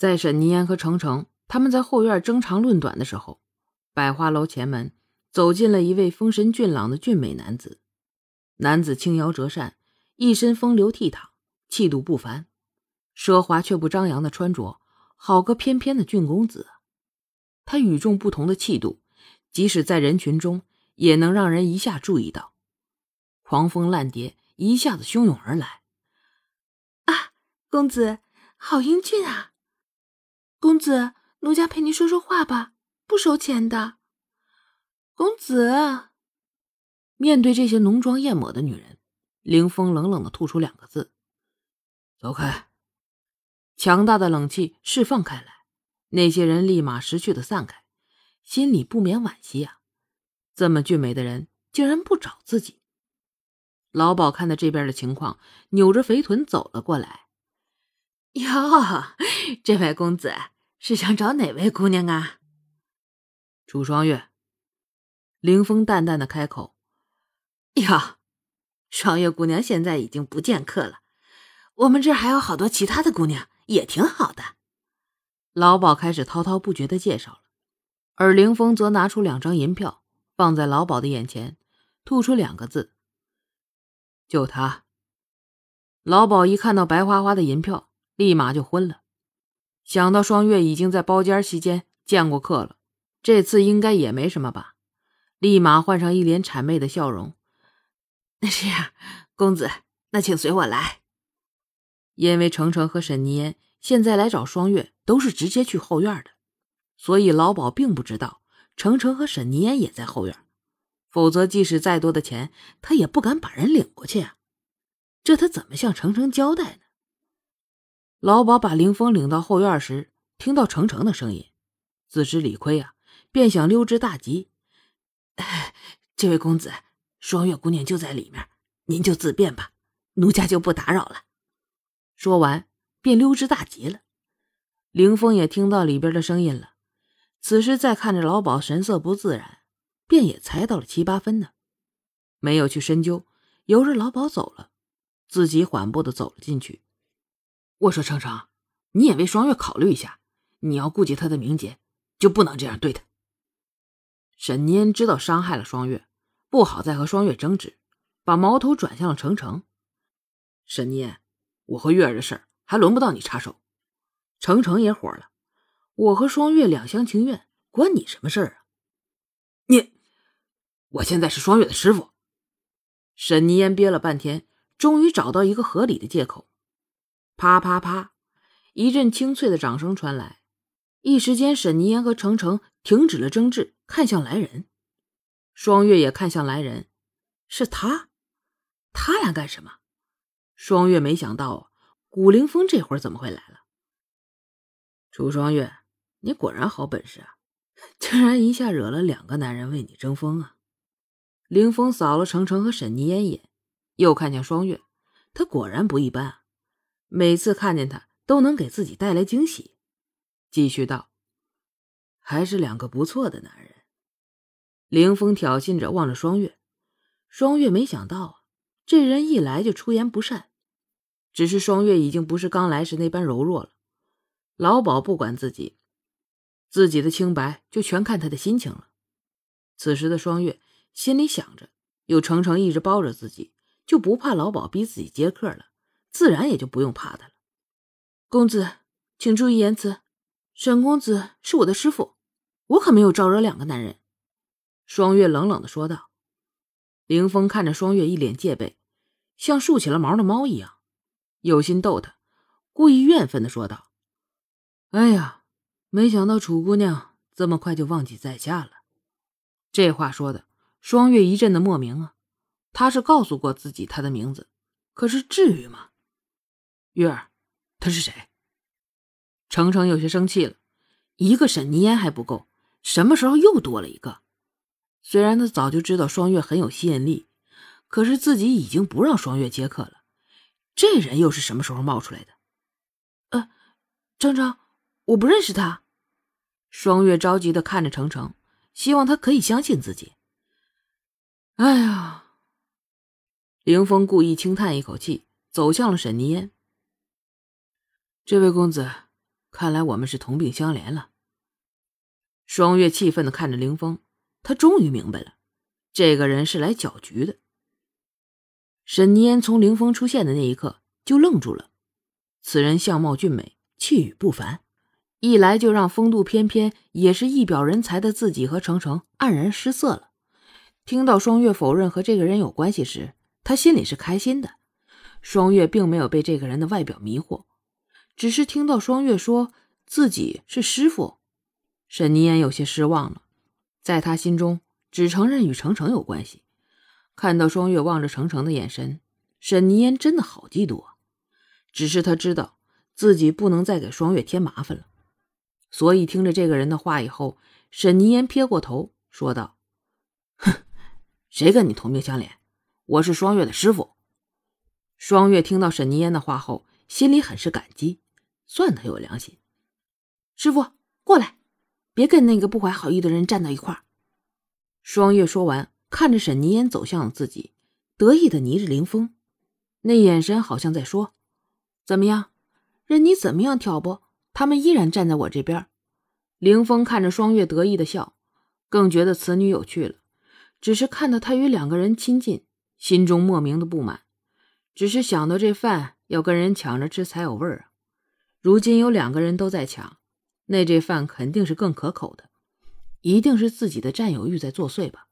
在沈泥烟和程程他们在后院争长论短的时候，百花楼前门走进了一位风神俊朗的俊美男子。男子轻摇折扇，一身风流倜傥，气度不凡，奢华却不张扬的穿着，好个翩翩的俊公子。他与众不同的气度，即使在人群中，也能让人一下注意到。狂风烂蝶一下子汹涌而来。啊，公子好英俊啊！公子，奴家陪你说说话吧，不收钱的。公子，面对这些浓妆艳抹的女人，凌风冷冷的吐出两个字：“走开。”强大的冷气释放开来，那些人立马识趣的散开，心里不免惋惜啊！这么俊美的人，竟然不找自己。老鸨看到这边的情况，扭着肥臀走了过来。哟，这位公子是想找哪位姑娘啊？楚双月。凌风淡淡的开口。哟，双月姑娘现在已经不见客了，我们这儿还有好多其他的姑娘，也挺好的。老鸨开始滔滔不绝的介绍了，而凌风则拿出两张银票放在老鸨的眼前，吐出两个字。就他，老鸨一看到白花花的银票，立马就昏了。想到双月已经在包间期间见过客了，这次应该也没什么吧，立马换上一脸谄媚的笑容。那这样，公子，那请随我来。因为程程和沈泥烟现在来找双月都是直接去后院的，所以老鸨并不知道程程和沈泥烟也在后院。否则，即使再多的钱，他也不敢把人领过去啊！这他怎么向程程交代呢？老鸨把凌风领到后院时，听到程程的声音，自知理亏啊，便想溜之大吉。这位公子，双月姑娘就在里面，您就自便吧，奴家就不打扰了。说完，便溜之大吉了。凌风也听到里边的声音了，此时再看着老鸨神色不自然。便也猜到了七八分呢，没有去深究，由着老鸨走了，自己缓步的走了进去。我说：“程程，你也为双月考虑一下，你要顾及她的名节，就不能这样对她。”沈念知道伤害了双月，不好再和双月争执，把矛头转向了程程。沈念，我和月儿的事儿还轮不到你插手。程程也火了，我和双月两厢情愿，关你什么事儿啊？你。我现在是双月的师傅。沈泥烟憋了半天，终于找到一个合理的借口。啪啪啪，一阵清脆的掌声传来，一时间，沈泥烟和程程停止了争执，看向来人。双月也看向来人，是他，他来干什么？双月没想到，古凌风这会儿怎么会来了？楚双月，你果然好本事啊，竟然一下惹了两个男人为你争锋啊！凌风扫了程程和沈泥烟一眼，又看向双月，他果然不一般啊！每次看见他，都能给自己带来惊喜。继续道：“还是两个不错的男人。”凌风挑衅着望着双月，双月没想到啊，这人一来就出言不善。只是双月已经不是刚来时那般柔弱了。老鸨不管自己，自己的清白就全看他的心情了。此时的双月。心里想着，有程程一直包着自己，就不怕老鸨逼自己接客了，自然也就不用怕他了。公子，请注意言辞，沈公子是我的师傅，我可没有招惹两个男人。”双月冷冷的说道。凌风看着双月一脸戒备，像竖起了毛的猫一样，有心逗他，故意怨愤的说道：“哎呀，没想到楚姑娘这么快就忘记在下了。”这话说的。双月一阵的莫名啊，他是告诉过自己他的名字，可是至于吗？月儿，他是谁？程程有些生气了，一个沈泥烟还不够，什么时候又多了一个？虽然他早就知道双月很有吸引力，可是自己已经不让双月接客了，这人又是什么时候冒出来的？呃，程程，我不认识他。双月着急的看着程程，希望他可以相信自己。哎呀！凌风故意轻叹一口气，走向了沈泥烟。这位公子，看来我们是同病相怜了。双月气愤的看着凌风，他终于明白了，这个人是来搅局的。沈凝烟从凌风出现的那一刻就愣住了，此人相貌俊美，气宇不凡，一来就让风度翩翩、也是一表人才的自己和程程黯然失色了。听到双月否认和这个人有关系时，他心里是开心的。双月并没有被这个人的外表迷惑，只是听到双月说自己是师傅，沈凝烟有些失望了。在他心中，只承认与程程有关系。看到双月望着程程的眼神，沈凝烟真的好嫉妒啊！只是他知道自己不能再给双月添麻烦了，所以听着这个人的话以后，沈凝烟撇过头说道：“哼。”谁跟你同病相怜？我是双月的师傅。双月听到沈凝烟的话后，心里很是感激，算他有良心。师傅，过来，别跟那个不怀好意的人站到一块儿。双月说完，看着沈凝烟走向了自己，得意的睨着凌风，那眼神好像在说：“怎么样，任你怎么样挑拨，他们依然站在我这边。”凌风看着双月得意的笑，更觉得此女有趣了。只是看到他与两个人亲近，心中莫名的不满。只是想到这饭要跟人抢着吃才有味儿啊！如今有两个人都在抢，那这饭肯定是更可口的。一定是自己的占有欲在作祟吧？